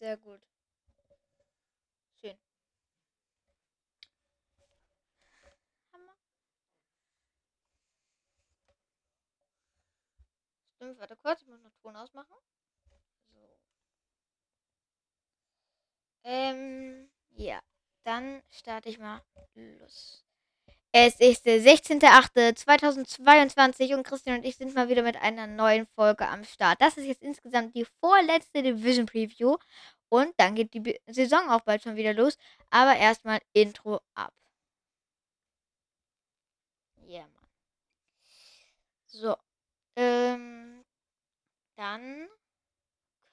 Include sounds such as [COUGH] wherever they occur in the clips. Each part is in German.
Sehr gut. Schön. Hammer. Stimmt, warte kurz, ich muss noch Ton ausmachen. So. Ähm, ja. Dann starte ich mal los. Es ist der 16.08.2022 und Christian und ich sind mal wieder mit einer neuen Folge am Start. Das ist jetzt insgesamt die vorletzte Division Preview und dann geht die Saison auch bald schon wieder los. Aber erstmal Intro ab. Ja, Mann. So. Ähm, dann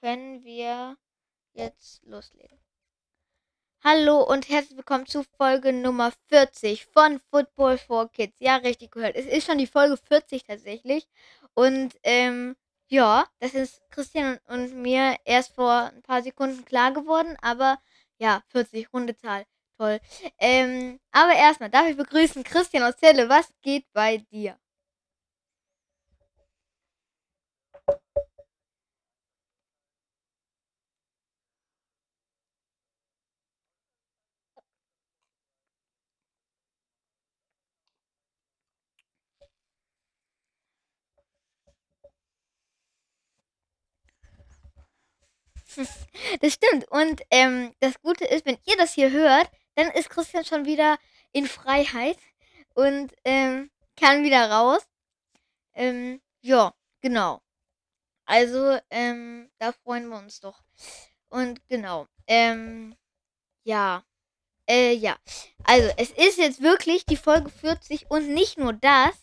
können wir jetzt loslegen. Hallo und herzlich willkommen zu Folge Nummer 40 von Football for Kids. Ja, richtig gehört. Es ist schon die Folge 40 tatsächlich. Und ähm, ja, das ist Christian und, und mir erst vor ein paar Sekunden klar geworden. Aber ja, 40, runde Zahl. Toll. Ähm, aber erstmal darf ich begrüßen Christian aus Celle. Was geht bei dir? Das stimmt. Und ähm, das Gute ist, wenn ihr das hier hört, dann ist Christian schon wieder in Freiheit und ähm, kann wieder raus. Ähm, ja, genau. Also, ähm, da freuen wir uns doch. Und genau. Ähm, ja. Äh, ja. Also, es ist jetzt wirklich die Folge 40 und nicht nur das,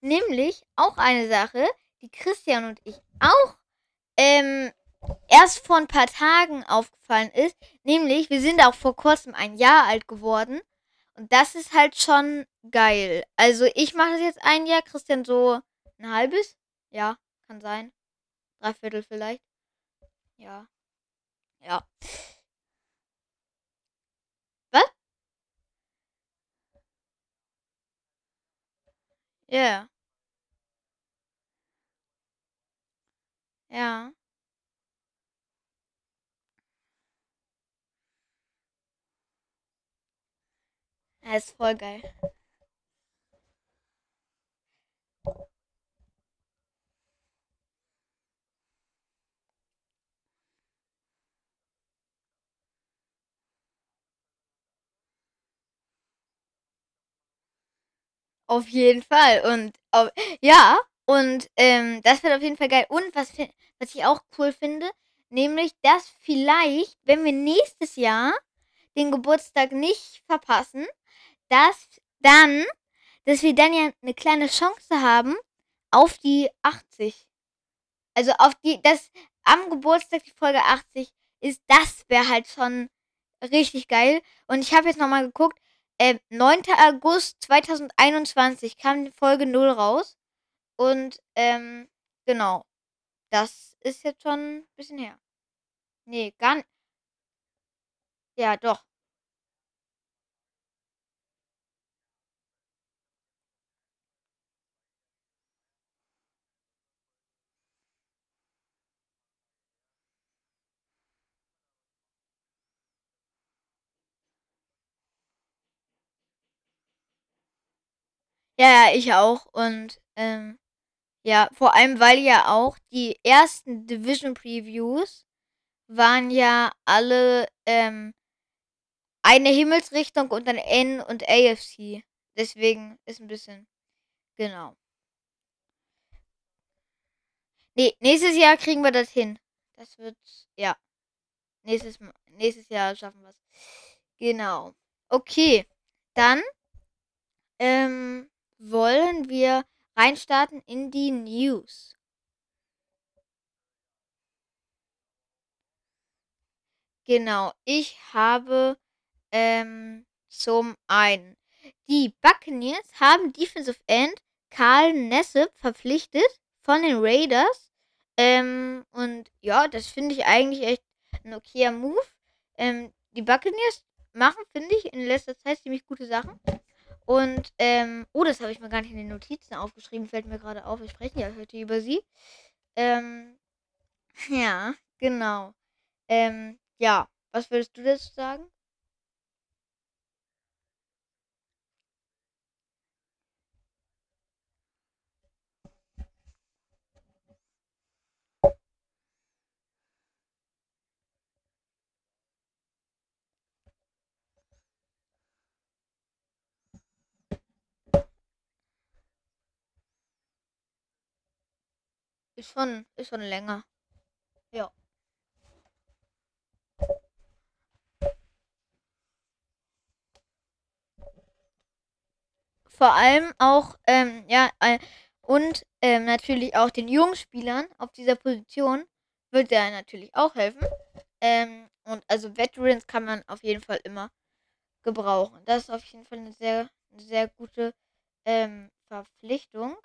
nämlich auch eine Sache, die Christian und ich auch ähm, erst vor ein paar Tagen aufgefallen ist. Nämlich, wir sind auch vor kurzem ein Jahr alt geworden. Und das ist halt schon geil. Also, ich mache das jetzt ein Jahr, Christian so ein halbes? Ja, kann sein. Dreiviertel vielleicht. Ja. Ja. Was? Ja. Ja. Das ist voll geil. Auf jeden Fall. Und au ja, und ähm, das wird auf jeden Fall geil. Und was, was ich auch cool finde, nämlich, dass vielleicht, wenn wir nächstes Jahr den Geburtstag nicht verpassen, dass dann, dass wir dann ja eine kleine Chance haben auf die 80. Also auf die, dass am Geburtstag die Folge 80 ist, das wäre halt schon richtig geil. Und ich habe jetzt nochmal geguckt, ähm, 9. August 2021 kam Folge 0 raus. Und ähm, genau, das ist jetzt schon ein bisschen her. Nee, gar nicht. Ja, doch. Ja, ja, ich auch. Und ähm, ja, vor allem, weil ja auch die ersten Division Previews waren ja alle ähm, eine Himmelsrichtung und dann N und AFC. Deswegen ist ein bisschen, genau. Nee, nächstes Jahr kriegen wir das hin. Das wird, ja, nächstes, nächstes Jahr schaffen wir es. Genau. Okay, dann ähm, wollen wir reinstarten in die News. Genau, ich habe ähm, zum einen die Buccaneers haben Defensive End Karl Nessep verpflichtet von den Raiders. Ähm, und ja, das finde ich eigentlich echt ein okayer Move. Ähm, die Buccaneers machen, finde ich, in letzter Zeit ziemlich gute Sachen. Und, ähm, oh, das habe ich mir gar nicht in den Notizen aufgeschrieben, fällt mir gerade auf. Wir sprechen ja heute über sie. Ähm, [LAUGHS] ja, genau. Ähm, ja, was würdest du dazu sagen? Ist schon, ist schon länger. Ja. Vor allem auch, ähm, ja, äh, und ähm, natürlich auch den jungen Spielern auf dieser Position wird er natürlich auch helfen. Ähm, und also Veterans kann man auf jeden Fall immer gebrauchen. Das ist auf jeden Fall eine sehr, sehr gute ähm, Verpflichtung.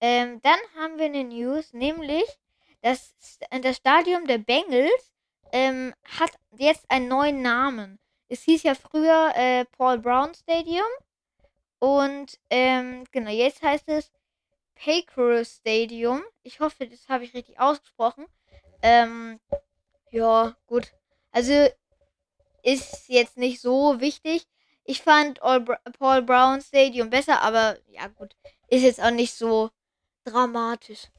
Ähm, dann haben wir eine News, nämlich das, das Stadion der Bengals ähm, hat jetzt einen neuen Namen. Es hieß ja früher äh, Paul Brown Stadium. Und ähm, genau, jetzt heißt es Paycross Stadium. Ich hoffe, das habe ich richtig ausgesprochen. Ähm, ja, gut. Also ist jetzt nicht so wichtig. Ich fand All Paul Brown Stadium besser, aber ja gut, ist jetzt auch nicht so dramatisch.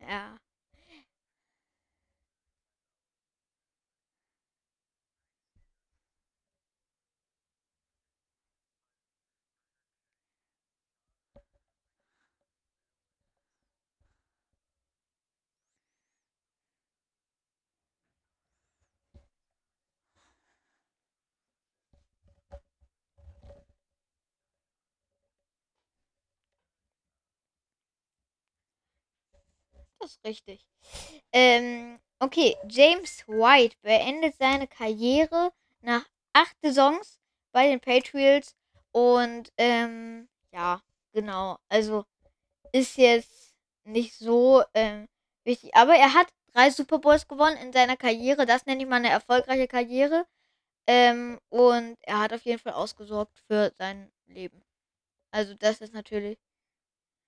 Ja. Das ist richtig. Ähm, okay, James White beendet seine Karriere nach acht Saisons bei den Patriots und ähm, ja, genau. Also ist jetzt nicht so ähm, wichtig, aber er hat drei Super Bowls gewonnen in seiner Karriere. Das nenne ich mal eine erfolgreiche Karriere. Ähm, und er hat auf jeden Fall ausgesorgt für sein Leben. Also das ist natürlich,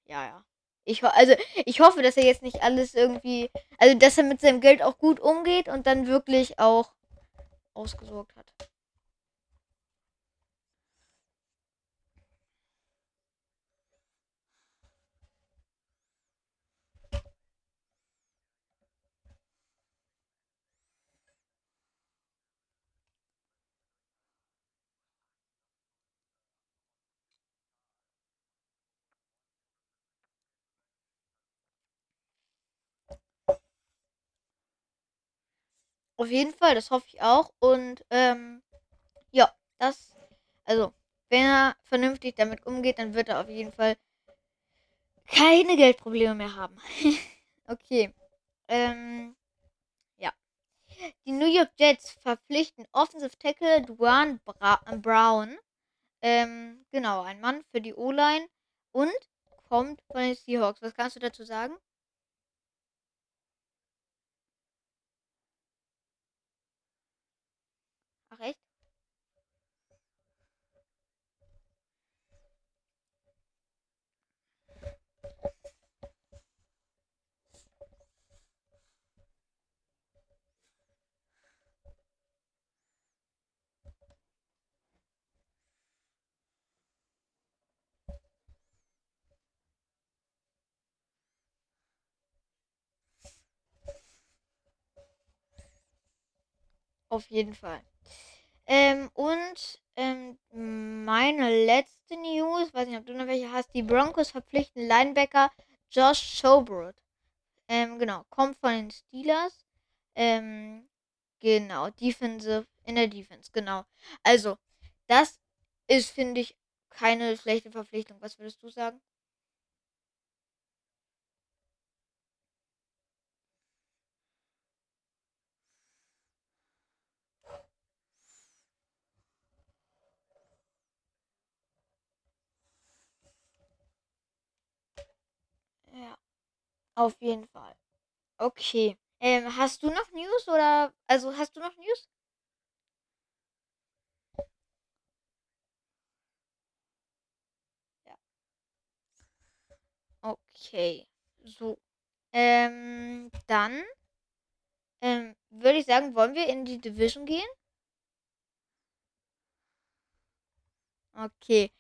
ja, ja. Ich, also, ich hoffe, dass er jetzt nicht alles irgendwie. Also, dass er mit seinem Geld auch gut umgeht und dann wirklich auch ausgesorgt hat. Auf jeden Fall, das hoffe ich auch. Und ähm, ja, das. Also, wenn er vernünftig damit umgeht, dann wird er auf jeden Fall keine Geldprobleme mehr haben. [LAUGHS] okay. Ähm, ja. Die New York Jets verpflichten Offensive Tackle Duane Bra Brown. Ähm, genau, ein Mann für die O-Line und kommt von den Seahawks. Was kannst du dazu sagen? Ach echt? Auf jeden Fall. Ähm, und ähm, meine letzte News, weiß nicht, ob du noch welche hast, die Broncos verpflichten Linebacker Josh Schobert. Ähm, genau, kommt von den Steelers. Ähm, genau, Defensive, in der Defense, genau. Also, das ist, finde ich, keine schlechte Verpflichtung. Was würdest du sagen? Ja, auf jeden Fall. Okay. Ähm, hast du noch News oder, also hast du noch News? Ja. Okay. So. Ähm, dann ähm, würde ich sagen, wollen wir in die Division gehen? Okay.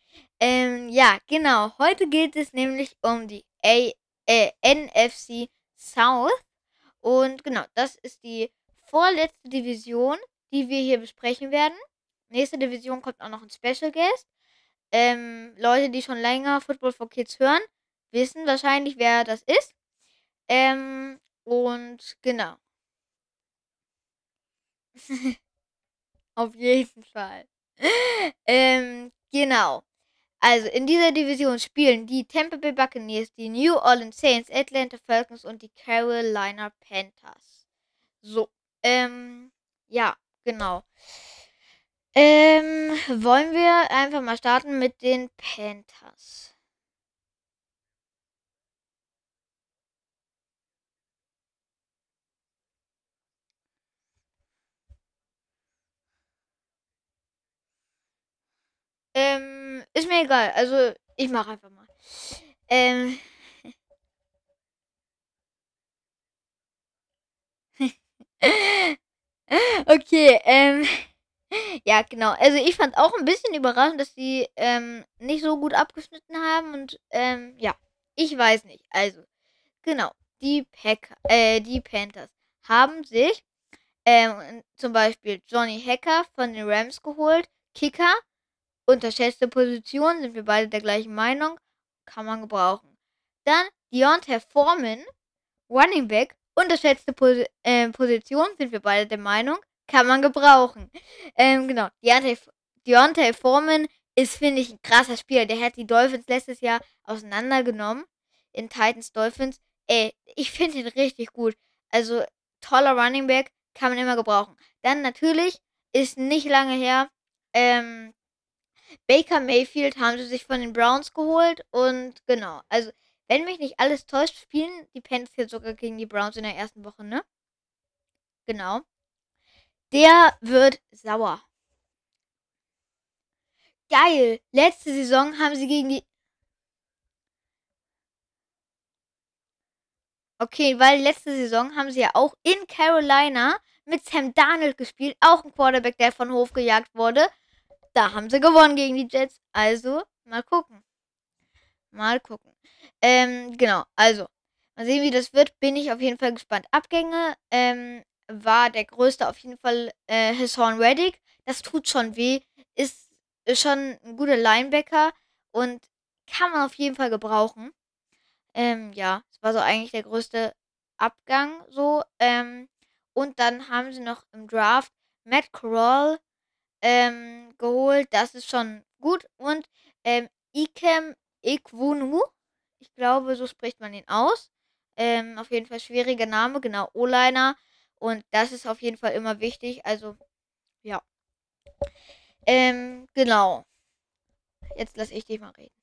Ähm, ja, genau. Heute geht es nämlich um die äh, NFC South. Und genau, das ist die vorletzte Division, die wir hier besprechen werden. Nächste Division kommt auch noch ein Special Guest. Ähm, Leute, die schon länger Football for Kids hören, wissen wahrscheinlich, wer das ist. Ähm, und genau. [LAUGHS] Auf jeden Fall. [LAUGHS] ähm, genau. Also in dieser Division spielen die Tampa Bay Buccaneers, die New Orleans Saints, Atlanta Falcons und die Carolina Panthers. So, ähm, ja, genau. Ähm, wollen wir einfach mal starten mit den Panthers. Ähm, ist mir egal. Also, ich mache einfach mal. Ähm. [LAUGHS] okay, ähm. Ja, genau. Also ich fand auch ein bisschen überraschend, dass die ähm, nicht so gut abgeschnitten haben. Und ähm, ja, ich weiß nicht. Also, genau. Die Packer, äh, die Panthers haben sich ähm, zum Beispiel Johnny Hacker von den Rams geholt. Kicker. Unterschätzte Position, sind wir beide der gleichen Meinung. Kann man gebrauchen. Dann Deontay Foreman, Running Back. Unterschätzte Pos äh, Position, sind wir beide der Meinung kann man gebrauchen. [LAUGHS] Ähm, genau. Deontay, Deontay Foreman ist, finde ich, ein krasser Spieler. Der hat die Dolphins letztes Jahr auseinandergenommen. In Titans Dolphins. Ey, ich finde ihn richtig gut. Also, toller Running Back. Kann man immer gebrauchen. Dann natürlich ist nicht lange her. Ähm, Baker Mayfield haben sie sich von den Browns geholt. Und genau. Also, wenn mich nicht alles täuscht, spielen die Panthers jetzt sogar gegen die Browns in der ersten Woche, ne? Genau. Der wird sauer. Geil. Letzte Saison haben sie gegen die. Okay, weil letzte Saison haben sie ja auch in Carolina mit Sam Darnold gespielt. Auch ein Quarterback, der von Hof gejagt wurde. Da haben sie gewonnen gegen die Jets. Also, mal gucken. Mal gucken. Ähm, genau. Also, mal sehen, wie das wird. Bin ich auf jeden Fall gespannt. Abgänge. Ähm, war der größte auf jeden Fall äh, Hassan Reddick. Das tut schon weh. Ist, ist schon ein guter Linebacker und kann man auf jeden Fall gebrauchen. Ähm, ja, das war so eigentlich der größte Abgang so. Ähm, und dann haben sie noch im Draft Matt Corral ähm, geholt. Das ist schon gut. Und ähm, Ikem Ikwunu, ich glaube, so spricht man ihn aus. Ähm, auf jeden Fall schwieriger Name, genau, O-Liner. Und das ist auf jeden Fall immer wichtig. Also, ja. Ähm, genau. Jetzt lass ich dich mal reden.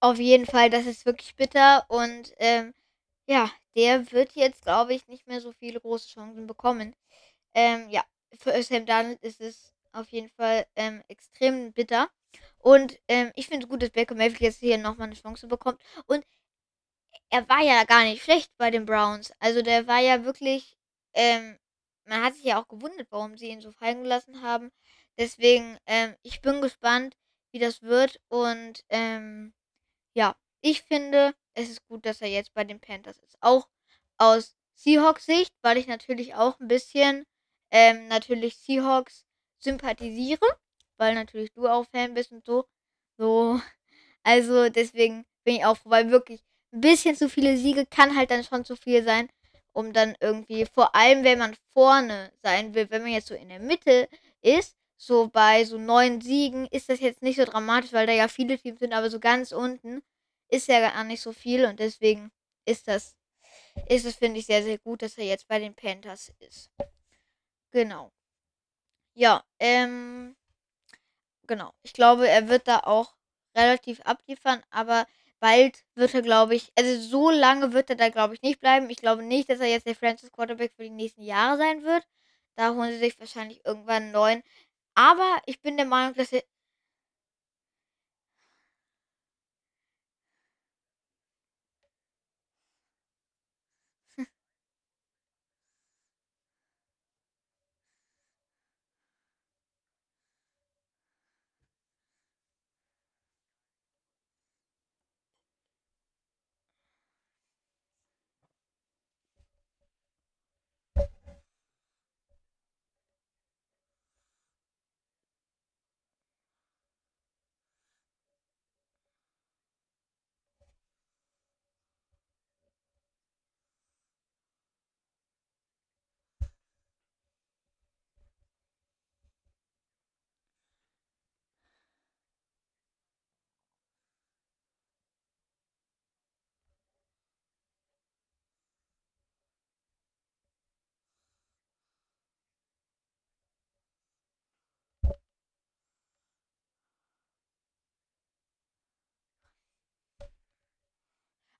Auf jeden Fall, das ist wirklich bitter und ähm, ja, der wird jetzt, glaube ich, nicht mehr so viele große Chancen bekommen. Ähm, ja, für Sam Darnold ist es auf jeden Fall ähm, extrem bitter. Und ähm, ich finde es gut, dass Baker Mayfield jetzt hier nochmal eine Chance bekommt. Und er war ja gar nicht schlecht bei den Browns. Also der war ja wirklich, ähm, man hat sich ja auch gewundert, warum sie ihn so fallen gelassen haben. Deswegen, ähm, ich bin gespannt, wie das wird. Und ähm, ja, ich finde, es ist gut, dass er jetzt bei den Panthers ist. Auch aus Seahawks Sicht, weil ich natürlich auch ein bisschen ähm, natürlich Seahawks sympathisiere, weil natürlich du auch Fan bist und so. So. [LAUGHS] Also deswegen bin ich auch froh, weil wirklich ein bisschen zu viele Siege kann halt dann schon zu viel sein, um dann irgendwie, vor allem wenn man vorne sein will, wenn man jetzt so in der Mitte ist, so bei so neun Siegen ist das jetzt nicht so dramatisch, weil da ja viele Teams sind, aber so ganz unten ist ja gar nicht so viel und deswegen ist das, ist es, finde ich, sehr, sehr gut, dass er jetzt bei den Panthers ist. Genau. Ja, ähm, genau. Ich glaube, er wird da auch relativ abliefern, aber bald wird er, glaube ich, also so lange wird er da, glaube ich, nicht bleiben. Ich glaube nicht, dass er jetzt der Francis Quarterback für die nächsten Jahre sein wird. Da holen sie sich wahrscheinlich irgendwann einen neuen. Aber ich bin der Meinung, dass er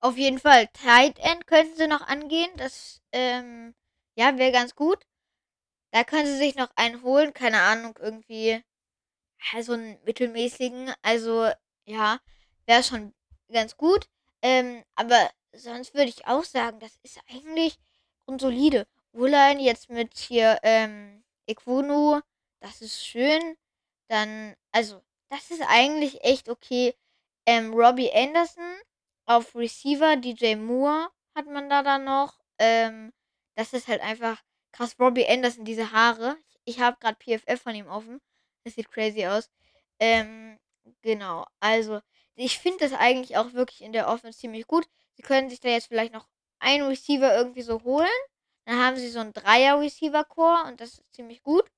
Auf jeden Fall. Tight End könnten sie noch angehen. Das, ähm, ja, wäre ganz gut. Da können sie sich noch einen holen. Keine Ahnung, irgendwie. Ja, so einen mittelmäßigen. Also, ja, wäre schon ganz gut. Ähm, aber sonst würde ich auch sagen, das ist eigentlich grundsolide. Wohlein jetzt mit hier, ähm, Equunu, das ist schön. Dann, also, das ist eigentlich echt okay. Ähm, Robbie Anderson auf Receiver, DJ Moore hat man da dann noch. Ähm, das ist halt einfach krass. Robbie Anderson, diese Haare. Ich habe gerade PFF von ihm offen. Das sieht crazy aus. Ähm, genau. Also, ich finde das eigentlich auch wirklich in der Offense ziemlich gut. Sie können sich da jetzt vielleicht noch einen Receiver irgendwie so holen. Dann haben sie so einen Dreier-Receiver-Core und das ist ziemlich gut.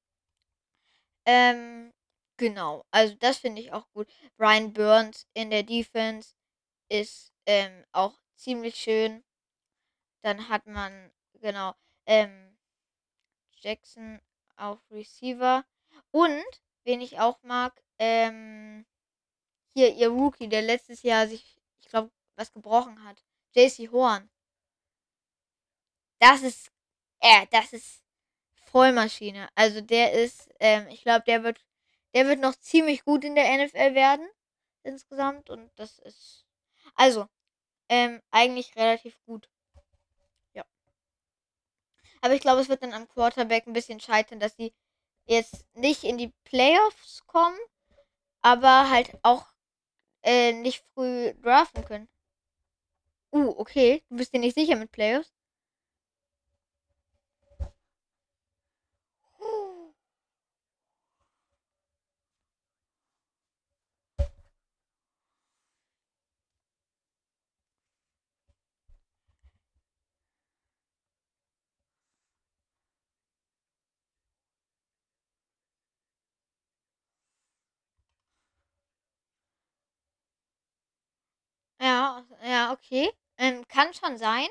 Ähm, genau. Also, das finde ich auch gut. Brian Burns in der Defense ist ähm, auch ziemlich schön. Dann hat man, genau, ähm, Jackson auf Receiver. Und, wen ich auch mag, ähm, hier ihr Rookie, der letztes Jahr sich, ich glaube, was gebrochen hat. JC Horn. Das ist, äh, das ist Vollmaschine. Also der ist, ähm, ich glaube, der wird, der wird noch ziemlich gut in der NFL werden insgesamt und das ist, also ähm, eigentlich relativ gut. Ja. Aber ich glaube, es wird dann am Quarterback ein bisschen scheitern, dass sie jetzt nicht in die Playoffs kommen, aber halt auch äh, nicht früh draften können. Uh, okay. Du bist dir nicht sicher mit Playoffs? Okay. Ähm, kann schon sein.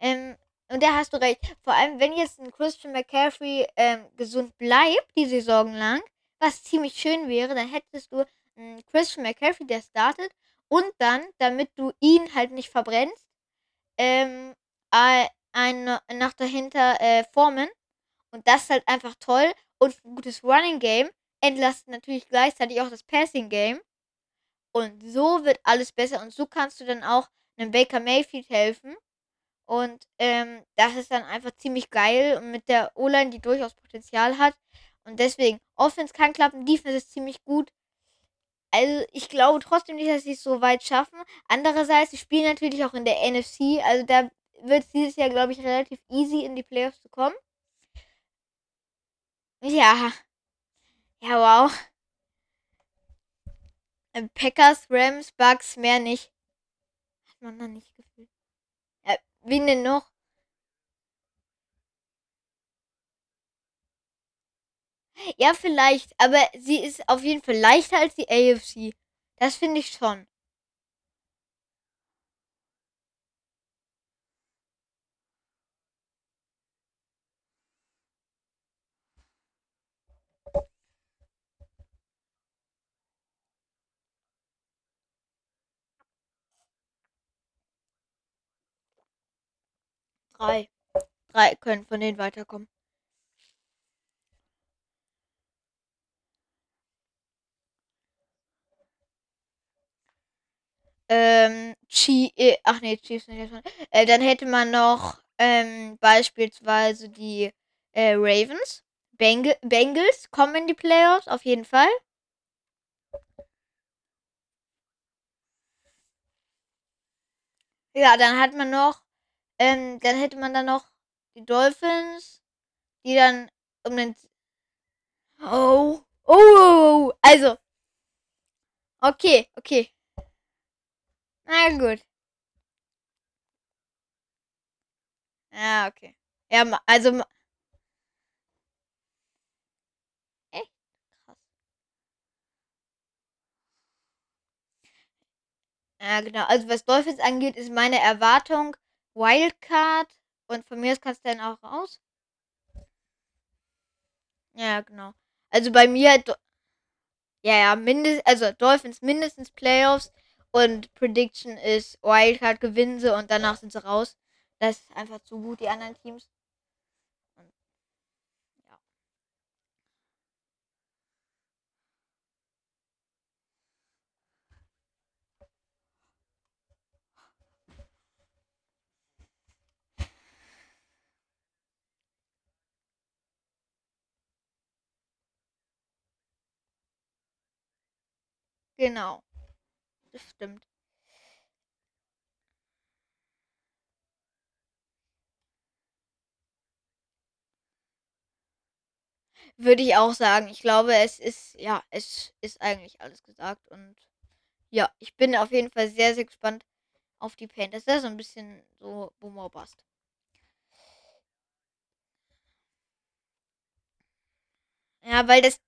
Ähm, und da hast du recht. Vor allem, wenn jetzt ein Christian McCaffrey ähm, gesund bleibt, die Saison lang, was ziemlich schön wäre, dann hättest du einen Christian McCaffrey, der startet, Und dann, damit du ihn halt nicht verbrennst, ähm, ein, nach dahinter äh, formen. Und das ist halt einfach toll. Und ein gutes Running Game entlastet natürlich gleichzeitig auch das Passing Game. Und so wird alles besser. Und so kannst du dann auch einem Baker Mayfield helfen. Und ähm, das ist dann einfach ziemlich geil. Und mit der O-Line, die durchaus Potenzial hat. Und deswegen, Offense kann klappen, Defense ist ziemlich gut. Also ich glaube trotzdem nicht, dass sie es so weit schaffen. Andererseits, sie spielen natürlich auch in der NFC. Also da wird es dieses Jahr, glaube ich, relativ easy in die Playoffs zu kommen. Ja. Ja, wow. Ähm, Packers, Rams, Bucks, mehr nicht. Hat man da nicht gefühlt. Ja, wen denn noch? Ja, vielleicht, aber sie ist auf jeden Fall leichter als die AFC. Das finde ich schon. Drei. Drei können von denen weiterkommen. Ähm, Chi äh, ach nee, Chiefs nicht. Äh, dann hätte man noch ähm, beispielsweise die äh, Ravens. Beng Bengals kommen in die Playoffs, auf jeden Fall. Ja, dann hat man noch, ähm, dann hätte man dann noch die Dolphins, die dann um den. Oh, oh, oh, oh. also. Okay, okay. Na gut. Ja, okay. Ja, also. Echt krass. Ja, genau. Also, was Dolphins angeht, ist meine Erwartung Wildcard. Und von mir aus kannst du dann auch raus. Ja, genau. Also bei mir, ja, ja, mindest, also Dolphins mindestens Playoffs und Prediction ist Wildcard gewinnen sie und danach sind sie raus. Das ist einfach zu gut, die anderen Teams. Genau. Das stimmt. Würde ich auch sagen. Ich glaube, es ist, ja, es ist eigentlich alles gesagt. Und ja, ich bin auf jeden Fall sehr, sehr gespannt auf die Panthers. Das ist so ein bisschen so Boomer Bust. Ja, weil das.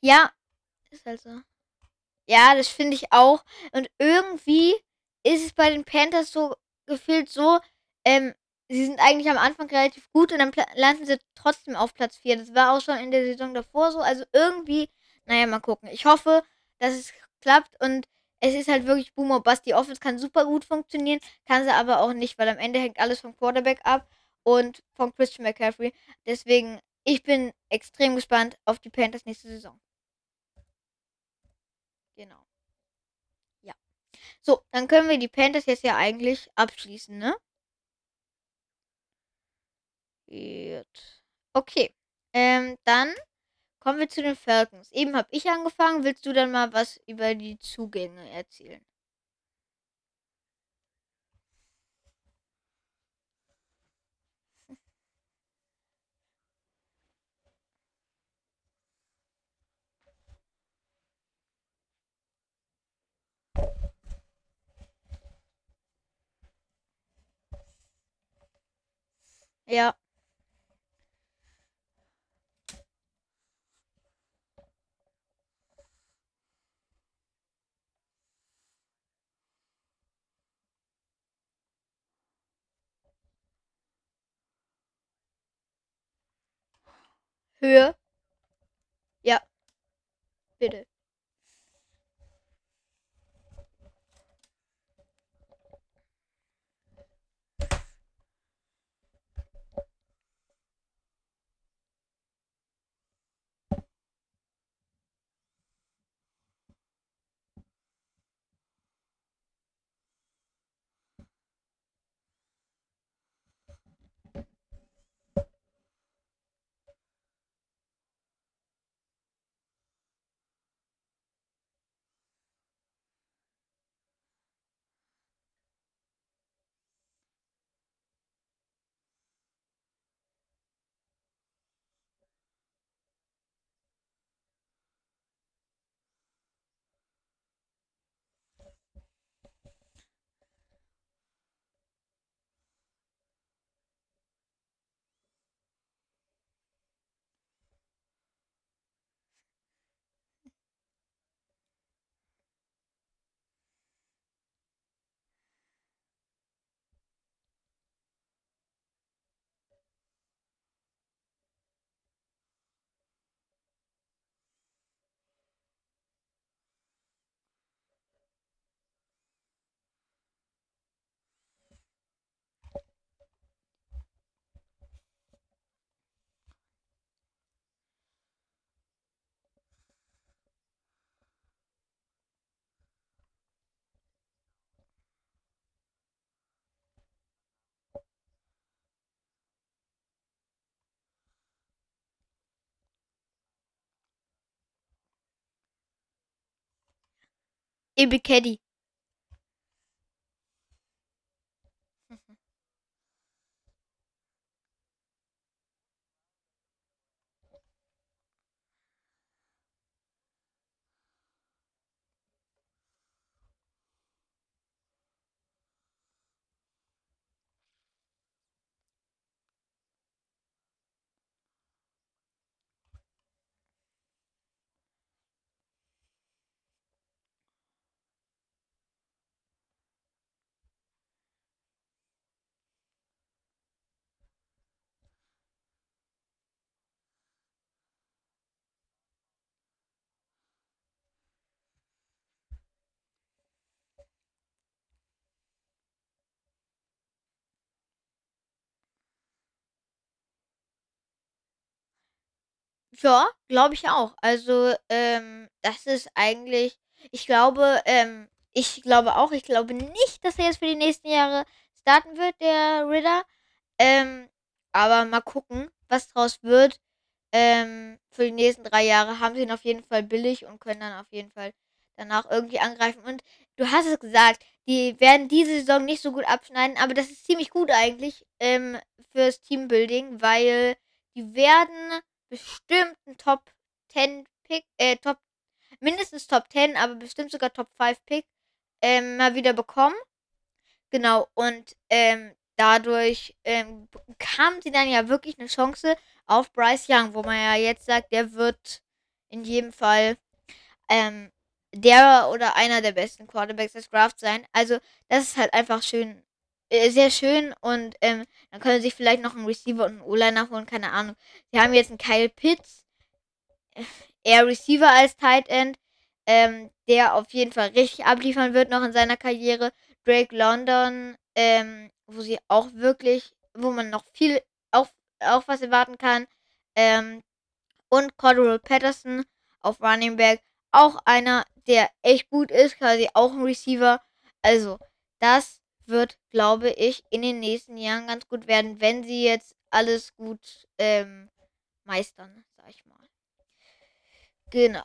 Ja, ist halt so. Ja, das finde ich auch. Und irgendwie ist es bei den Panthers so gefühlt so, ähm, sie sind eigentlich am Anfang relativ gut und dann landen sie trotzdem auf Platz 4. Das war auch schon in der Saison davor so. Also irgendwie, naja, mal gucken. Ich hoffe, dass es klappt und es ist halt wirklich Boomer Bust. Die Offense kann super gut funktionieren, kann sie aber auch nicht, weil am Ende hängt alles vom Quarterback ab und von Christian McCaffrey. Deswegen, ich bin extrem gespannt auf die Panthers nächste Saison. Genau. So, dann können wir die Panthers jetzt ja eigentlich abschließen, ne? Gut. Okay. Ähm, dann kommen wir zu den Falcons. Eben habe ich angefangen. Willst du dann mal was über die Zugänge erzählen? Ja. Höhe. Ja. Bitte. Ibikedi. Ja, glaube ich auch. Also, ähm, das ist eigentlich ich glaube, ähm ich glaube auch ich glaube nicht, dass er jetzt für die nächsten Jahre starten wird, der Ritter. Ähm, aber mal gucken, was draus wird. Ähm, für die nächsten 3 Jahre haben sie ihn auf jeden Fall billig und können dann auf jeden Fall danach irgendwie angreifen. Und du hast es gesagt, die werden diese Saison nicht so gut abschneiden, aber das ist ziemlich gut eigentlich, ähm, fürs Teambuilding, weil die werden bestimmt 'n Top 10 Pick äh, Top mindestens Top 10, aber bestimmt sogar Top 5 Pick, ähm, mal wieder bekommen. Genau, und, ähm, dadurch, ähm, bekamen sie dann ja wirklich 'ne Chance auf Bryce Young, wo man ja jetzt sagt, der wird in jedem Fall, ähm, der oder einer der besten Quarterbacks des Drafts sein. Also, das ist halt einfach schön sehr schön und, ähm, dann können sie sich vielleicht noch 'n Receiver und 'n O-Liner holen, keine Ahnung. Sie haben jetzt 'n Kyle Pitts, eher Receiver als Tight End, ähm, der auf jeden Fall richtig abliefern wird noch in seiner Karriere. Drake London, ähm, wo sie auch wirklich wo man noch viel auch auch was erwarten kann. Ähm, und Cordarrelle Patterson auf Running Back, auch einer, der echt gut ist, quasi auch 'n Receiver. Also, das wird, glaube ich, in den nächsten Jahren ganz gut werden, wenn sie jetzt alles gut, ähm, meistern, sage ich mal. Genau.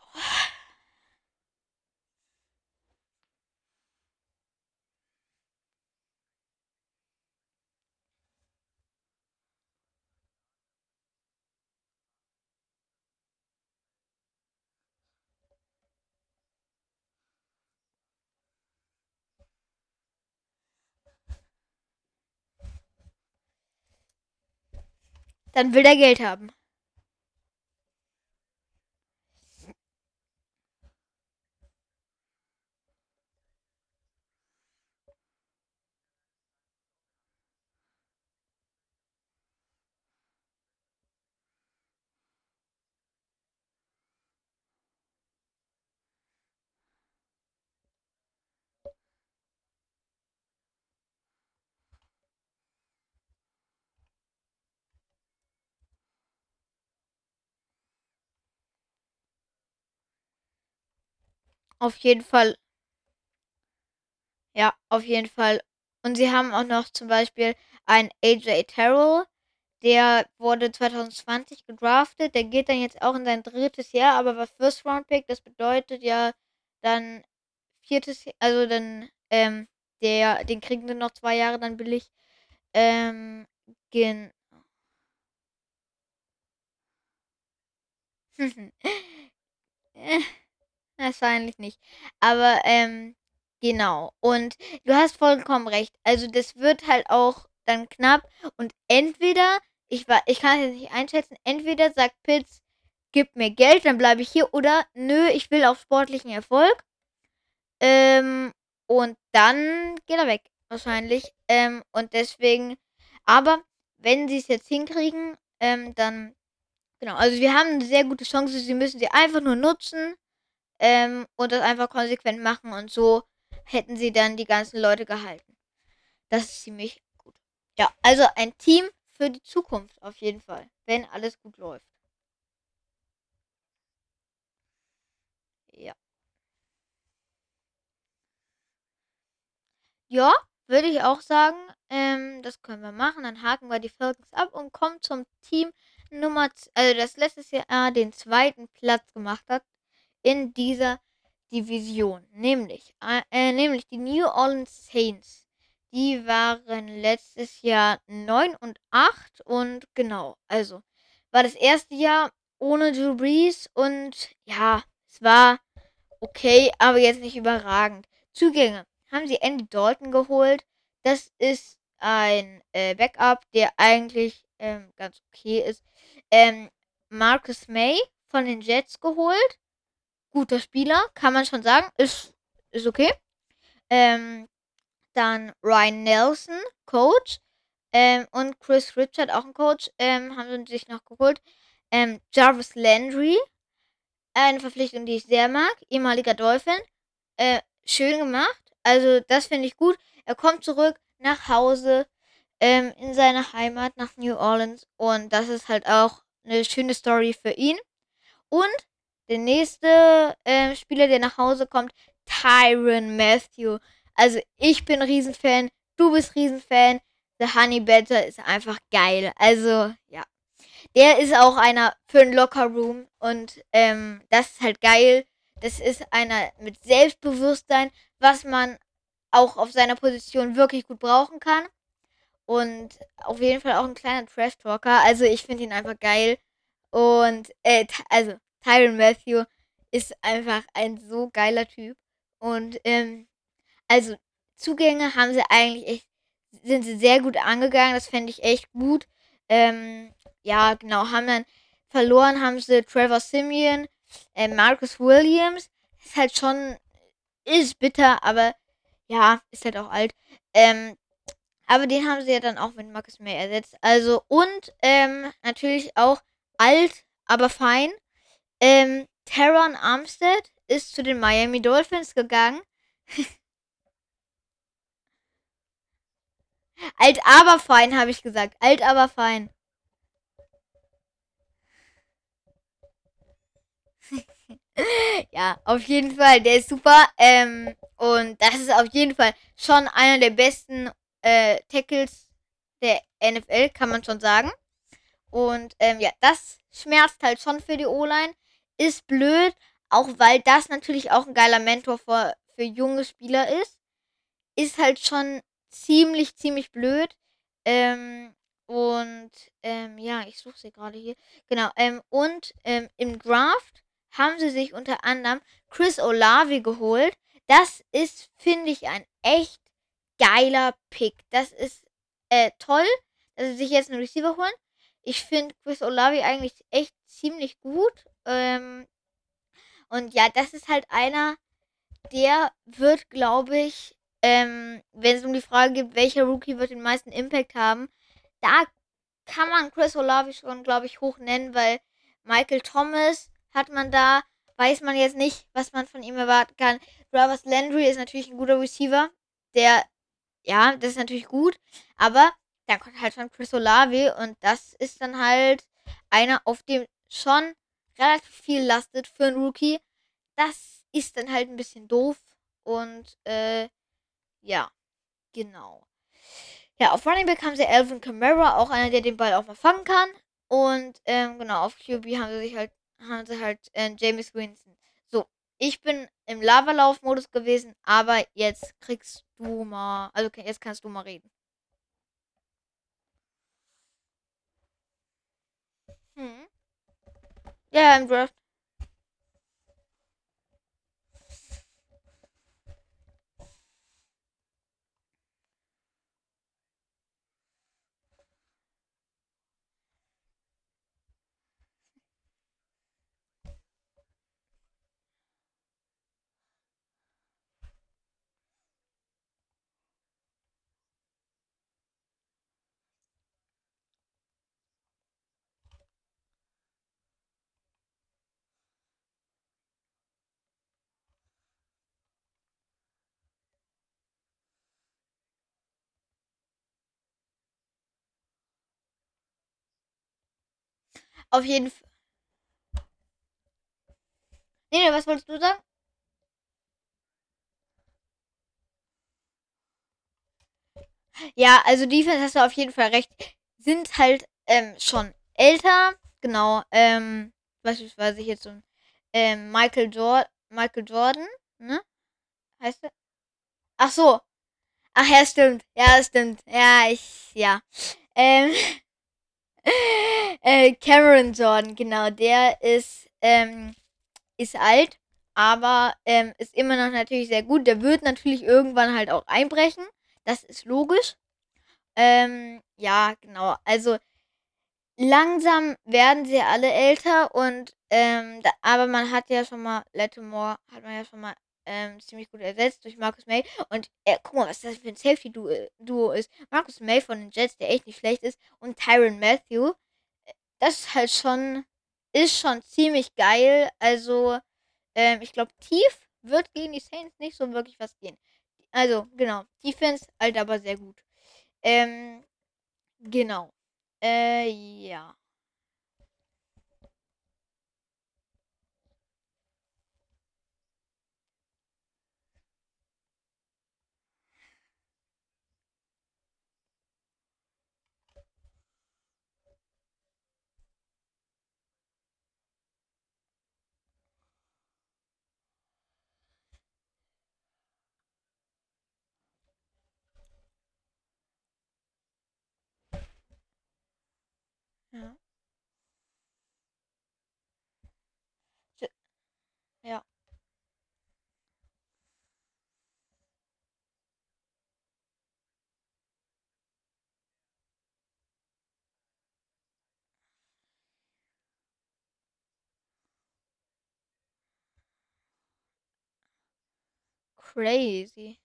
Dann will der Geld haben. Auf jeden Fall. Ja, auf jeden Fall. Und sie haben auch noch zum Beispiel einen AJ Terrell, der wurde 2020 gedraftet. Der geht dann jetzt auch in sein drittes Jahr, aber war First Round Pick. Das bedeutet ja dann viertes, also dann, ähm, der, den kriegen sie noch zwei Jahre dann billig. Ähm, gen. [LAUGHS] Wahrscheinlich nicht. Aber, ähm, genau. Und du hast vollkommen recht. Also das wird halt auch dann knapp. Und entweder, ich war, ich kann es jetzt nicht einschätzen, entweder sagt Pitts, gib mir Geld, dann bleibe ich hier, oder nö, ich will auf sportlichen Erfolg. Ähm, und dann geht er weg, wahrscheinlich. Ähm, und deswegen, aber wenn sie es jetzt hinkriegen, ähm, dann, genau, also wir haben eine sehr gute Chance, sie müssen sie einfach nur nutzen ähm, und das einfach konsequent machen und so hätten sie dann die ganzen Leute gehalten. Das ist ziemlich gut. Ja, also ein Team für die Zukunft auf jeden Fall, wenn alles gut läuft. Ja. Ja, würde ich auch sagen. Ähm, das können wir machen. Dann haken wir die Falcons ab und kommen zum Team Nummer, also das letztes Jahr den zweiten Platz gemacht hat in dieser Division. Nämlich, äh, nämlich die New Orleans Saints. Die waren letztes Jahr 9 und 8 und genau, also war das erste Jahr ohne Drew Brees und ja, es war okay, aber jetzt nicht überragend. Zugänge haben sie Andy Dalton geholt. Das ist ein äh, Backup, der eigentlich ähm, ganz okay ist. Ähm, Marcus May von den Jets geholt. Guter Spieler, kann man schon sagen. Ist, ist okay. Ähm, dann Ryan Nelson, Coach. Ähm, und Chris Richard, auch ein Coach, ähm, haben sie sich noch geholt. Ähm, Jarvis Landry, eine Verpflichtung, die ich sehr mag. Ehemaliger Dolphin. Äh, schön gemacht. Also, das finde ich gut. Er kommt zurück nach Hause ähm, in seine Heimat nach New Orleans. Und das ist halt auch eine schöne Story für ihn. Und der nächste äh, Spieler, der nach Hause kommt, Tyron Matthew. Also ich bin Riesenfan, du bist Riesenfan. The Honey Badger ist einfach geil. Also ja, der ist auch einer für einen Locker Room und ähm, das ist halt geil. Das ist einer mit Selbstbewusstsein, was man auch auf seiner Position wirklich gut brauchen kann. Und auf jeden Fall auch ein kleiner Trash-Talker. Also ich finde ihn einfach geil. Und, äh, also Tyron Matthew ist einfach ein so geiler Typ. Und, ähm, also Zugänge haben sie eigentlich echt, sind sie sehr gut angegangen. Das fände ich echt gut. Ähm, ja, genau, haben dann verloren, haben sie Trevor Simeon, äh, Marcus Williams. Ist halt schon, ist bitter, aber ja, ist halt auch alt. Ähm, aber den haben sie ja dann auch mit Marcus May ersetzt. Also, und ähm, natürlich auch alt, aber fein. Ähm, Teron Armstead ist zu den Miami Dolphins gegangen. [LAUGHS] alt, aber fein, habe ich gesagt. Alt, aber fein. [LAUGHS] ja, auf jeden Fall, der ist super. Ähm, und das ist auf jeden Fall schon einer der besten äh, Tackles der NFL, kann man schon sagen. Und ähm, ja, das schmerzt halt schon für die O-Line. Ist blöd, auch weil das natürlich auch ein geiler Mentor für, für junge Spieler ist. Ist halt schon ziemlich, ziemlich blöd. Ähm, und ähm, ja, ich suche sie gerade hier. Genau. Ähm, und ähm, im Draft haben sie sich unter anderem Chris Olavi geholt. Das ist, finde ich, ein echt geiler Pick. Das ist äh, toll, dass sie sich jetzt einen Receiver holen. Ich finde Chris Olavi eigentlich echt ziemlich gut. Ähm, und ja, das ist halt einer, der wird, glaube ich, ähm, wenn es um die Frage geht, welcher Rookie wird den meisten Impact haben, da kann man Chris Olavi schon, glaube ich, hoch nennen, weil Michael Thomas hat man da, weiß man jetzt nicht, was man von ihm erwarten kann. Travers Landry ist natürlich ein guter Receiver, der, ja, das ist natürlich gut, aber dann kommt halt schon Chris Olave und das ist dann halt einer, auf dem schon relativ viel lastet für einen Rookie. Das ist dann halt ein bisschen doof. Und äh, ja, genau. Ja, auf Running Back haben sie Alvin Kamara, auch einer, der den Ball auch mal fangen kann. Und ähm, genau, auf QB haben sie sich halt, haben sie halt äh, James Winston. So, ich bin im Lavalauf-Modus gewesen, aber jetzt kriegst du mal, also jetzt kannst du mal reden. Hm. Ja, im Draft. Auf jeden Fall. Nee, nee, was wolltest du sagen? Ja, also Defense hast du auf jeden Fall recht. Sind halt ähm, schon älter. Genau. Ähm, beispielsweise so ein ähm, Michael, Jor Michael Jordan, ne? Heißt der? Ach so. Ach ja, stimmt. Ja, stimmt. Ja, ich, ja. Ähm, [LAUGHS] äh, Cameron Jordan, genau. Der ist, ähm, ist alt, aber ähm, ist immer noch natürlich sehr gut. Der wird natürlich irgendwann halt auch einbrechen. Das ist logisch. Ähm, ja, genau. Also langsam werden sie alle älter und ähm, da, aber man hat ja schon mal Lattimore hat man ja schon mal ähm, ziemlich gut ersetzt durch Marcus May und äh, guck mal, was das für ein Safety-Duo äh, ist. Marcus May von den Jets, der echt nicht schlecht ist, und Tyron Matthew. Äh, das ist halt schon, ist schon ziemlich geil. Also, ähm, ich glaube, tief wird gegen die Saints nicht so wirklich was gehen. Also, genau. Defense halt aber sehr gut. Ähm, genau. Äh, ja. Ja. Crazy.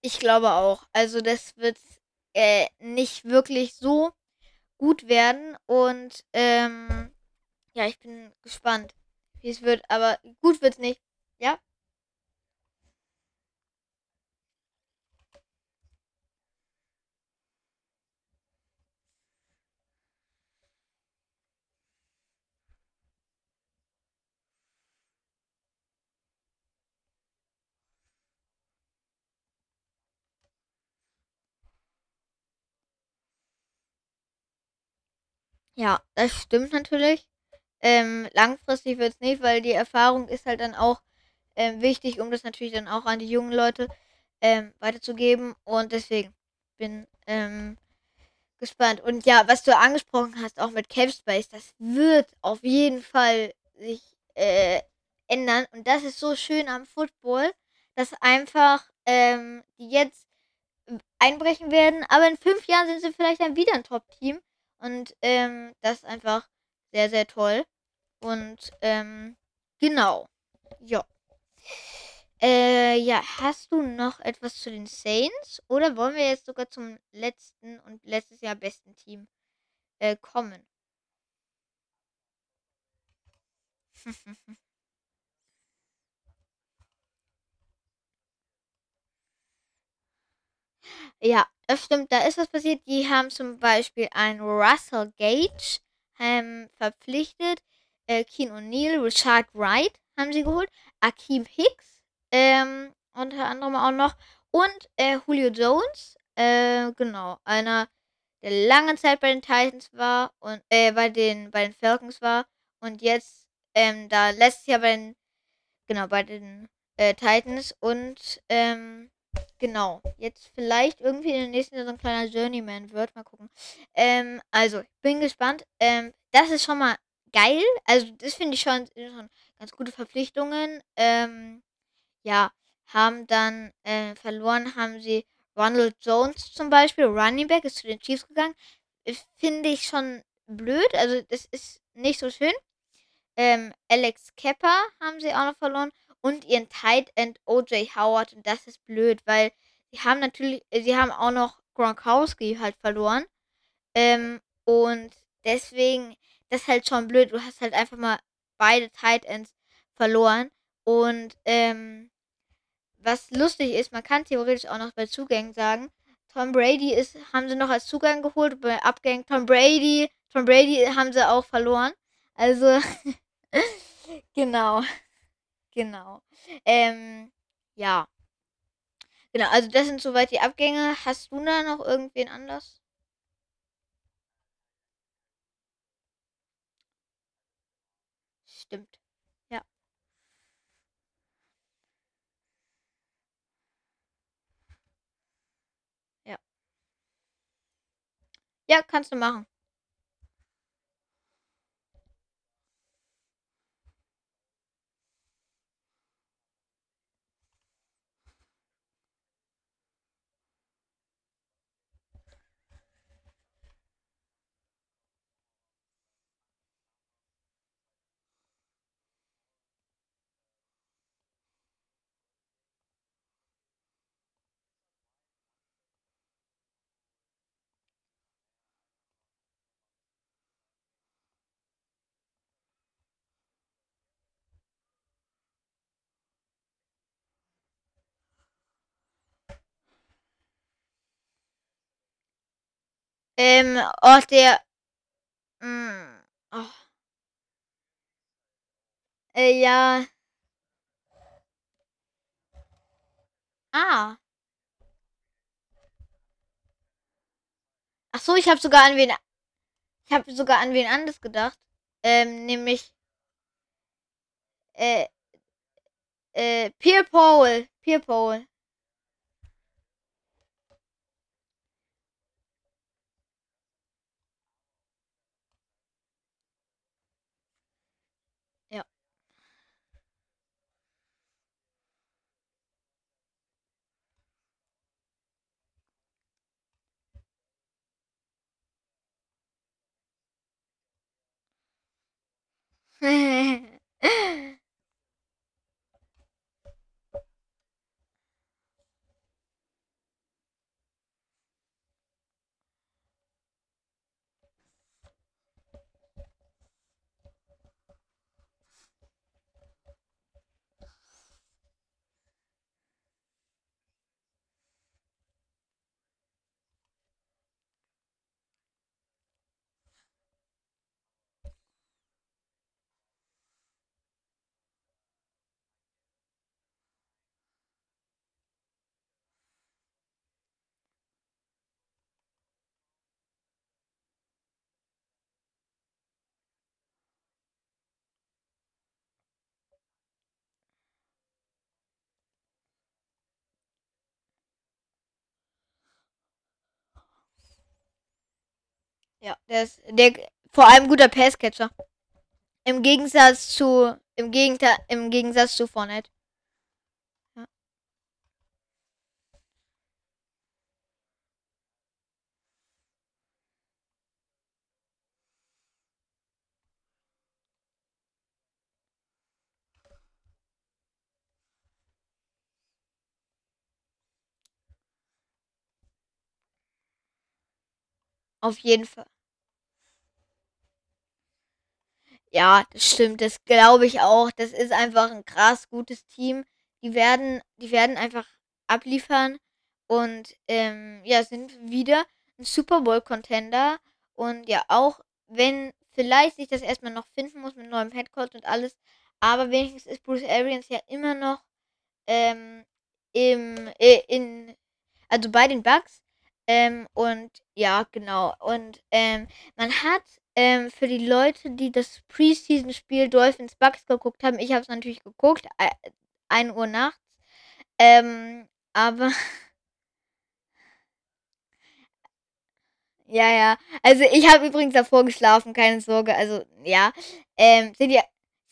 Ich glaube auch. Also das wird äh, nicht wirklich so gut werden und ähm, ja, ich bin gespannt, wie es wird, aber gut wird's nicht. Ja? Ja, das stimmt natürlich. Ähm, langfristig wird's nicht, weil die Erfahrung ist halt dann auch ähm, wichtig, um das natürlich dann auch an die jungen Leute ähm, weiterzugeben und deswegen bin ähm, gespannt. Und ja, was du angesprochen hast, auch mit Cave Space, das wird auf jeden Fall sich äh, ändern. Und das ist so schön am Football, dass einfach ähm, die jetzt einbrechen werden, aber in fünf Jahren sind sie vielleicht dann wieder ein Top-Team. Und ähm, das ist einfach sehr, sehr toll. Und ähm, genau. Ja. Äh, ja, hast du noch etwas zu den Saints? Oder wollen wir jetzt sogar zum letzten und letztes Jahr besten Team äh, kommen? [LAUGHS] Ja, das stimmt. Da ist was passiert. Die haben zum Beispiel einen Russell Gage ähm, verpflichtet. Äh, Keen O'Neill, Richard Wright haben sie geholt. Akeem Hicks ähm, unter anderem auch noch. Und äh, Julio Jones. Äh, genau. Einer, der lange Zeit bei den Titans war und äh, bei den, bei den Falcons war. Und jetzt ähm, da letztes Jahr bei den, genau, bei den äh, Titans und ähm, Genau. Jetzt vielleicht irgendwie in der nächsten Saison ein kleiner Journeyman wird. Mal gucken. Ähm, also, bin gespannt. Ähm, das ist schon mal geil. Also, das finde ich schon, schon ganz gute Verpflichtungen. Ähm, ja, haben dann äh, verloren, haben sie Ronald Jones zum Beispiel, Running Back, ist zu den Chiefs gegangen. Finde ich schon blöd. Also, das ist nicht so schön. Ähm, Alex Kepper haben sie auch noch verloren und ihren Tight End O.J. Howard. Und das ist blöd, weil sie haben natürlich, äh, sie haben auch noch Gronkowski halt verloren. Ähm, und deswegen, das ist halt schon blöd. Du hast halt einfach mal beide Tight Ends verloren. Und ähm, was lustig ist, man kann theoretisch auch noch bei Zugängen sagen, Tom Brady ist, haben sie noch als Zugang geholt, bei Abgängen Tom Brady, Tom Brady haben sie auch verloren. Also, [LAUGHS] genau. Genau. Ähm, ja. Genau, also das sind soweit die Abgänge. Hast du da noch irgendwen anders? Stimmt. Ja. Ja. Ja, kannst du machen. Ähm, oh, der. Mm, oh, äh, ja. Ah. Ach so, ich habe sogar an wen. Ich habe sogar an wen anderes gedacht. Ähm, nämlich. Äh, äh, Pierre Paul. Pierre Paul. 嘿嘿嘿 Ja, der ist der vor allem guter Passcatcher. Im Gegensatz zu im Gegenteil im Gegensatz zu Fournette. Auf jeden Fall. Ja, das stimmt, das glaube ich auch. Das ist einfach ein krass gutes Team. Die werden die werden einfach abliefern und, ähm, ja, sind wieder ein Super Bowl Contender und ja, auch wenn vielleicht sich das erst mal noch finden muss mit neuem Headcoach und alles, aber wenigstens ist Bruce Arians ja immer noch, ähm, im äh, in also bei den Bucks. Ähm, und ja, genau. Und ähm, man hat ähm, für die Leute, die das Preseason-Spiel Dolphins Bucks geguckt haben, ich habe es natürlich geguckt, äh, 1 Uhr nachts. Ähm, aber ja, ja. Also ich habe übrigens davor geschlafen, keine Sorge. Also ja, ähm, sind ja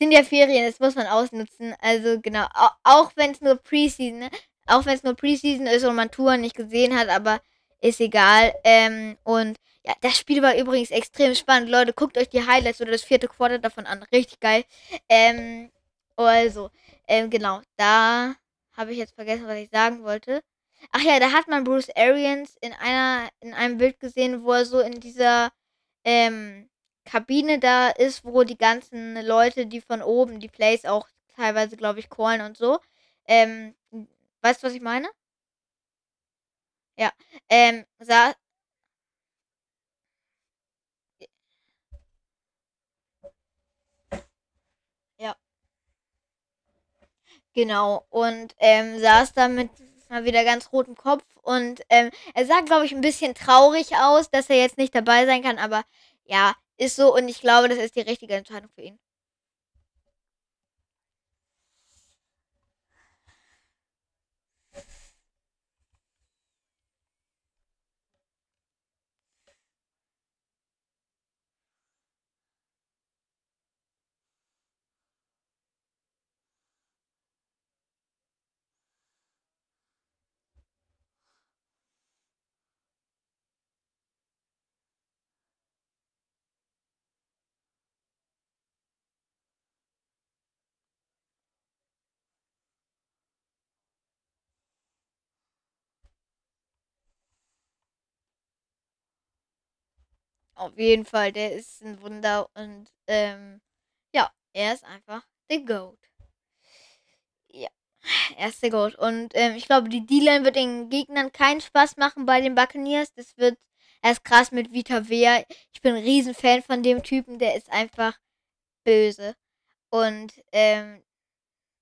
sind ja Ferien, das muss man ausnutzen. Also genau, au auch wenn es nur Preseason? Auch wenn es nur Preseason ist und man Touren nicht gesehen hat, aber ist egal. Ähm, und ja, das Spiel war übrigens extrem spannend. Leute, guckt euch die Highlights oder das vierte Quarter davon an. Richtig geil. Ähm, also, ähm, genau, da habe ich jetzt vergessen, was ich sagen wollte. Ach ja, da hat man Bruce Arians in einer, in einem Bild gesehen, wo er so in dieser ähm, Kabine da ist, wo die ganzen Leute, die von oben die Plays auch teilweise, glaube ich, callen und so. Ähm, weißt du, was ich meine? Ja. Ähm, sa ja, genau. Und ähm, saß da mit mal wieder ganz rotem Kopf und ähm, er sah, glaube ich, ein bisschen traurig aus, dass er jetzt nicht dabei sein kann, aber ja, ist so und ich glaube, das ist die richtige Entscheidung für ihn. Auf jeden Fall, der ist ein Wunder und ähm, ja, er ist einfach the GOAT. Ja, er ist der GOAT. Und ähm, ich glaube, die D-Line wird den Gegnern keinen Spaß machen bei den Buccaneers. Das wird erst krass mit Vita Vea. Ich bin ein Riesenfan von dem Typen, der ist einfach böse. Und ähm,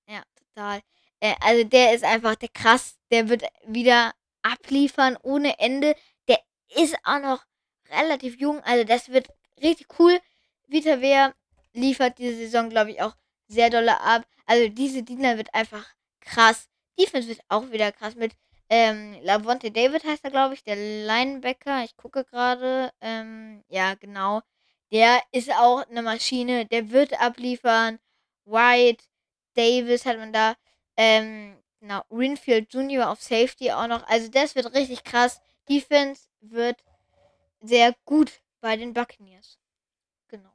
ja, total. Äh, also der ist einfach der krass, der wird wieder abliefern ohne Ende. Der ist auch noch relativ jung, also das wird richtig cool. Vita Wehr liefert diese Saison, glaube ich, auch sehr dolle ab. Also diese Diener wird einfach krass. Defense wird auch wieder krass mit ähm, Lavonte David heißt er, glaube ich, der Linebacker. Ich gucke gerade. Ähm, ja, genau. Der ist auch eine Maschine. Der wird abliefern. White, Davis hat man da. Ähm, genau. Winfield Jr. auf Safety auch noch. Also das wird richtig krass. Defense wird sehr gut bei den Buccaneers. Genau.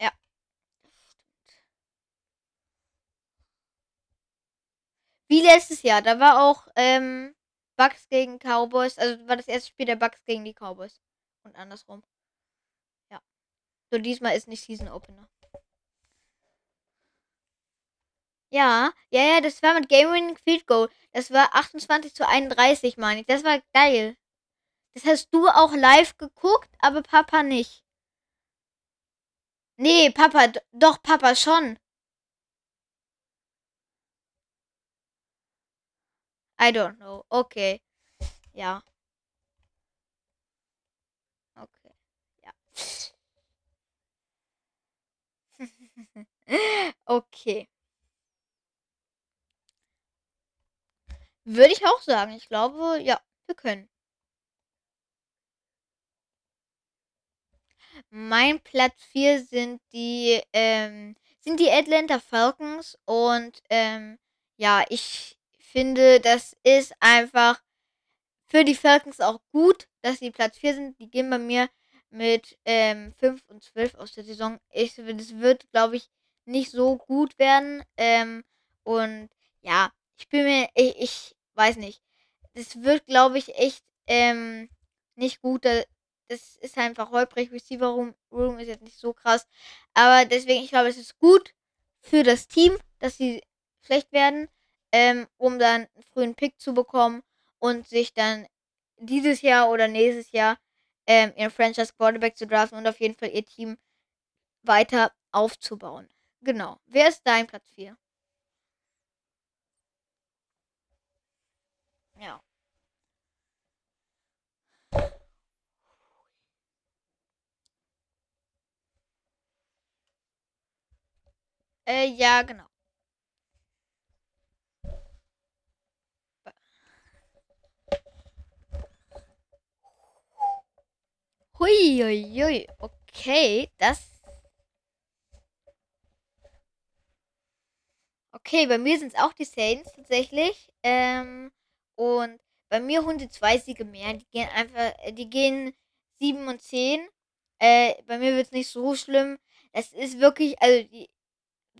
Ja. Wie letztes Jahr, da war auch ähm, Bucks gegen Cowboys, also war das erste Spiel der Bucks gegen die Cowboys und andersrum. Ja. So diesmal ist nicht Season Opener. Ja, ja, ja, das war mit Game Winning Field Goal. Das war 28 zu 31, meine ich. Das war geil. Das hast du auch live geguckt, aber Papa nicht. Nee, Papa, doch, Papa schon. I don't know. Okay. Ja. Okay. Ja. [LAUGHS] okay. Würde ich auch sagen. Ich glaube, ja, wir können. Mein Platz 4 sind die, ähm, sind die Atlanta Falcons und ähm, ja, ich finde, das ist einfach für die Falcons auch gut, dass sie Platz 4 sind. Die gehen bei mir mit ähm, 5 und 12 aus der Saison. Ich, das wird, glaube ich, nicht so gut werden. Ähm, und ja, ich bin mir, ich, ich weiß nicht. Das wird, glaube ich, echt ähm, nicht gut. Das ist einfach holprig. Receiver Room, Room ist jetzt nicht so krass. Aber deswegen, ich glaube, es ist gut für das Team, dass sie schlecht werden, ähm, um dann einen frühen Pick zu bekommen und sich dann dieses Jahr oder nächstes Jahr ähm, ihren Franchise Quarterback zu draften und auf jeden Fall ihr Team weiter aufzubauen. Genau. Wer ist dein Platz 4? Ja. Äh, ja, genau. Hui, hui, hui. Okay, das. Okay, bei mir sind es auch die Saints tatsächlich. Ähm, und bei mir sie zwei Siege mehr. Die gehen einfach, äh, die gehen 7 und 10. Äh, bei mir wird es nicht so schlimm. Es ist wirklich, also die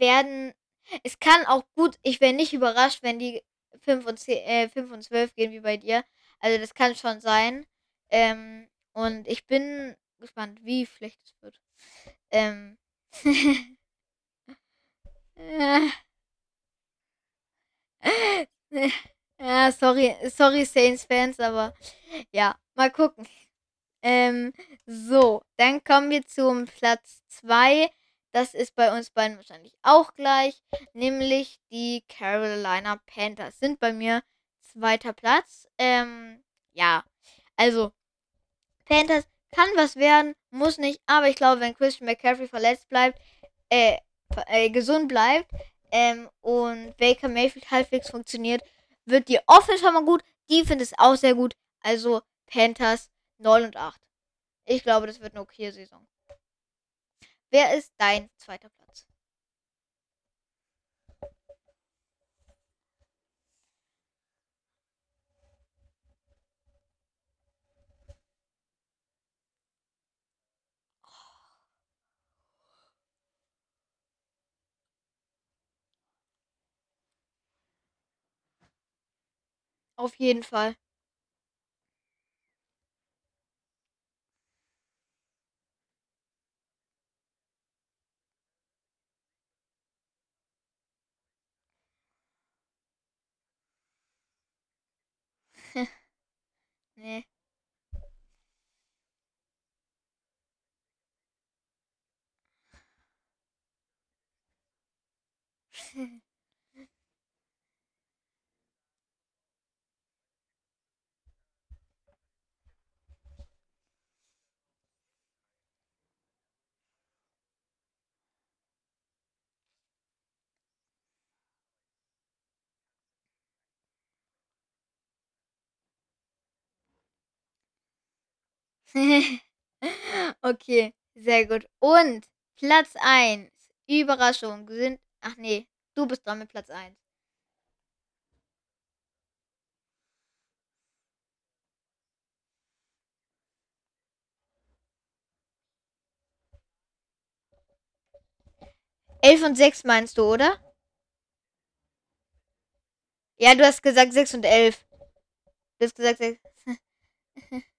werden. Es kann auch gut, ich wäre nicht überrascht, wenn die 5 und, 10, äh, 5 und 12 gehen wie bei dir. Also das kann schon sein. Ähm, und ich bin gespannt, wie schlecht es wird. Ähm. [LAUGHS] ja, sorry, sorry Saints-Fans, aber ja, mal gucken. Ähm, so, dann kommen wir zum Platz 2. Das ist bei uns beiden wahrscheinlich auch gleich, nämlich die Carolina Panthers sind bei mir zweiter Platz. Ähm, ja, also Panthers kann was werden, muss nicht, aber ich glaube, wenn Christian McCaffrey verletzt bleibt, äh, äh gesund bleibt ähm, und Baker Mayfield halbwegs funktioniert, wird die Offense schon mal gut, Defense ist auch sehr gut, also Panthers 9 und 8. Ich glaube, das wird eine okay Saison. Wer ist dein zweiter Platz? Auf jeden Fall. Nee. [LAUGHS] [LAUGHS] okay, sehr gut. Und Platz 1. Überraschung sind. Ach nee, du bist dran mit Platz 1. Elf und sechs meinst du, oder? Ja, du hast gesagt sechs und elf. Du hast gesagt sechs. [LAUGHS]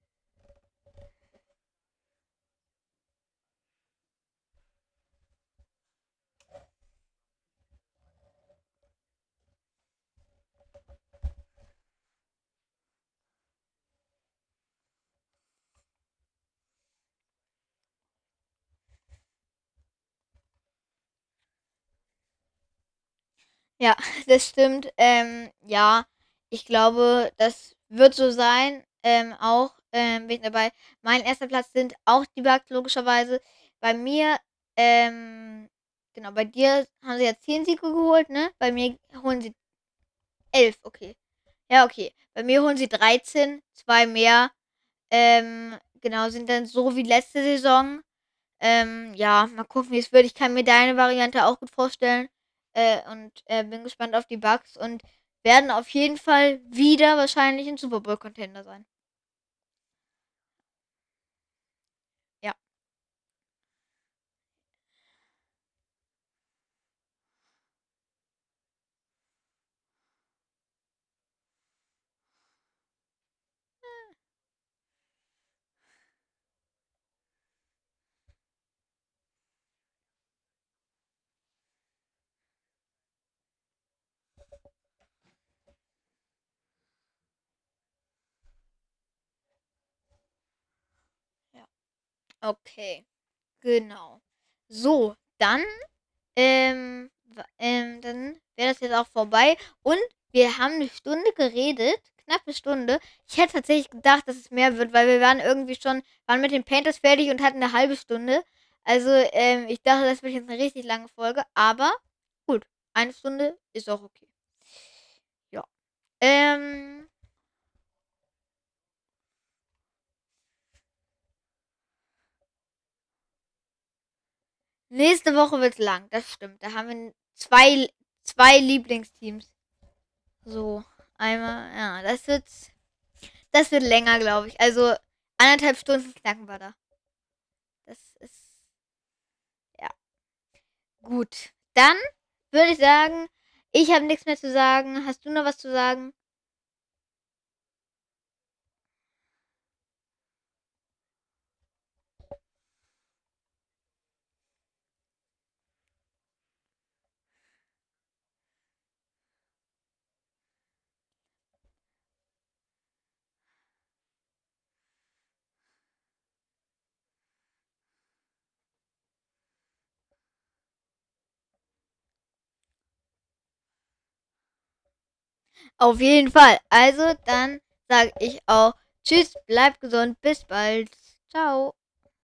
Ja, [LAUGHS] das stimmt. Ähm, ja, ich glaube, das wird so sein. Ähm, auch ähm, bin ich dabei. Mein erster Platz sind auch die Bugs, logischerweise. Bei mir, ähm, genau, bei dir haben sie ja 10 Siege geholt, ne? Bei mir holen sie 11, okay. Ja, okay. Bei mir holen sie 13, zwei mehr. Ähm, genau, sind dann so wie letzte Saison. Ähm, ja, mal gucken, wie es wird. Ich kann mir deine Variante auch gut vorstellen. Äh, und äh, bin gespannt auf die Bugs und werden auf jeden Fall wieder wahrscheinlich ein Super Bowl Contender sein. Okay. Genau. So, dann, ähm, ähm, dann wäre das jetzt auch vorbei. Und wir haben eine Stunde geredet, knappe Stunde. Ich hätte tatsächlich gedacht, dass es mehr wird, weil wir waren irgendwie schon, waren mit den Painters fertig und hatten eine halbe Stunde. Also, ähm, ich dachte, das wird jetzt eine richtig lange Folge, aber gut, eine Stunde ist auch okay. Ja. Ähm, nächste Woche wird lang, das stimmt. Da haben wir zwei, zwei Lieblingsteams. So, einmal, ja, das wird, das wird länger, glaube ich. Also anderthalb Stunden knacken wir da. Das ist, ja, gut. Dann würde ich sagen, ich habe nichts mehr zu sagen. Hast du noch was zu sagen? Auf jeden Fall. Also dann sage ich auch Tschüss, bleib gesund, bis bald. Ciao.